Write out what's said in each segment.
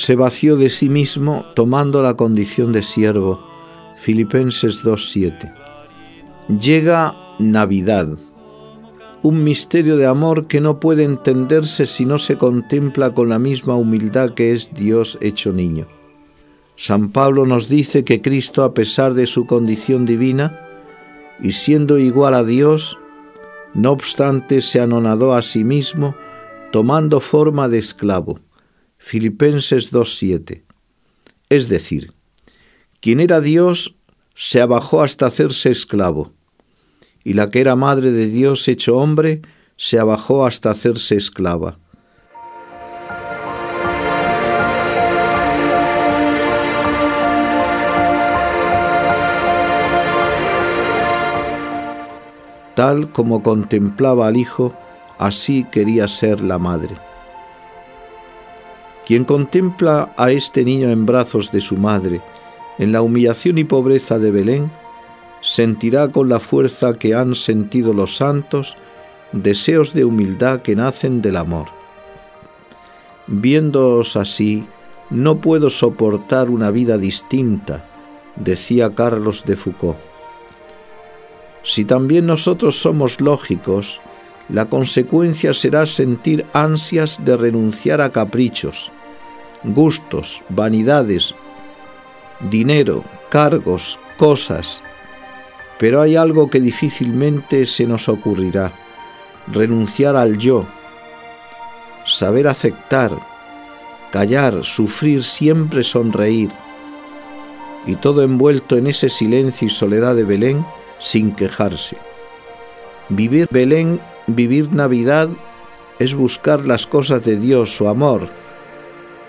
Se vació de sí mismo tomando la condición de siervo. Filipenses 2.7. Llega Navidad, un misterio de amor que no puede entenderse si no se contempla con la misma humildad que es Dios hecho niño. San Pablo nos dice que Cristo, a pesar de su condición divina, y siendo igual a Dios, no obstante se anonadó a sí mismo, tomando forma de esclavo Filipenses 2.7. Es decir, quien era Dios se abajó hasta hacerse esclavo, y la que era madre de Dios hecho hombre se abajó hasta hacerse esclava. Tal como contemplaba al Hijo, así quería ser la madre. Quien contempla a este niño en brazos de su madre, en la humillación y pobreza de Belén, sentirá con la fuerza que han sentido los santos deseos de humildad que nacen del amor. Viéndoos así, no puedo soportar una vida distinta, decía Carlos de Foucault. Si también nosotros somos lógicos, la consecuencia será sentir ansias de renunciar a caprichos, gustos, vanidades, dinero, cargos, cosas. Pero hay algo que difícilmente se nos ocurrirá, renunciar al yo, saber aceptar, callar, sufrir, siempre sonreír, y todo envuelto en ese silencio y soledad de Belén sin quejarse. Vivir Belén, vivir Navidad, es buscar las cosas de Dios, su amor,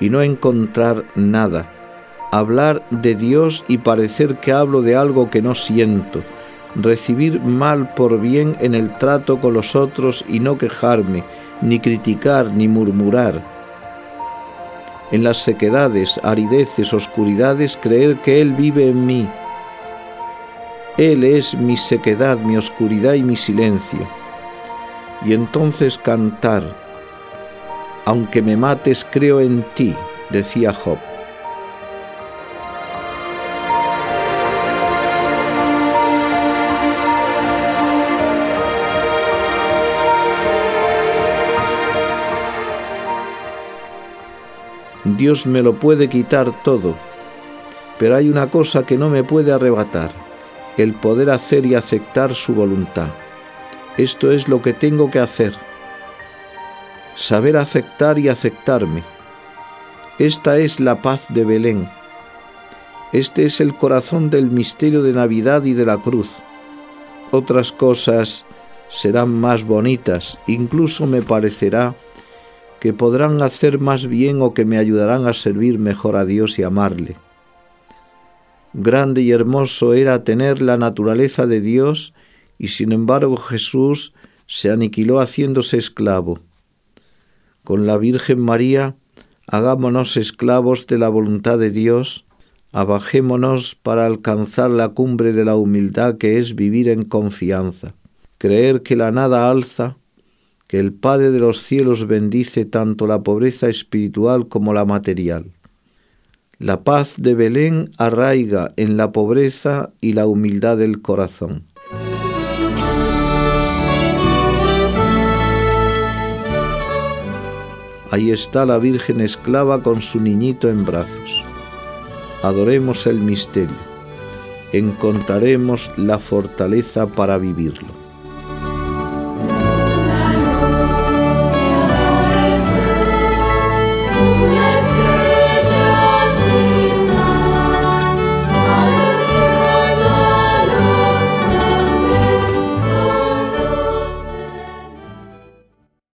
y no encontrar nada. Hablar de Dios y parecer que hablo de algo que no siento. Recibir mal por bien en el trato con los otros y no quejarme, ni criticar, ni murmurar. En las sequedades, arideces, oscuridades, creer que Él vive en mí. Él es mi sequedad, mi oscuridad y mi silencio. Y entonces cantar, aunque me mates, creo en ti, decía Job. Dios me lo puede quitar todo, pero hay una cosa que no me puede arrebatar, el poder hacer y aceptar su voluntad. Esto es lo que tengo que hacer saber aceptar y aceptarme. Esta es la paz de Belén. Este es el corazón del misterio de Navidad y de la cruz. Otras cosas serán más bonitas, incluso me parecerá que podrán hacer más bien o que me ayudarán a servir mejor a Dios y amarle. Grande y hermoso era tener la naturaleza de Dios y sin embargo Jesús se aniquiló haciéndose esclavo con la Virgen María, hagámonos esclavos de la voluntad de Dios, abajémonos para alcanzar la cumbre de la humildad que es vivir en confianza, creer que la nada alza, que el Padre de los cielos bendice tanto la pobreza espiritual como la material. La paz de Belén arraiga en la pobreza y la humildad del corazón. Ahí está la Virgen esclava con su niñito en brazos. Adoremos el misterio. Encontraremos la fortaleza para vivirlo.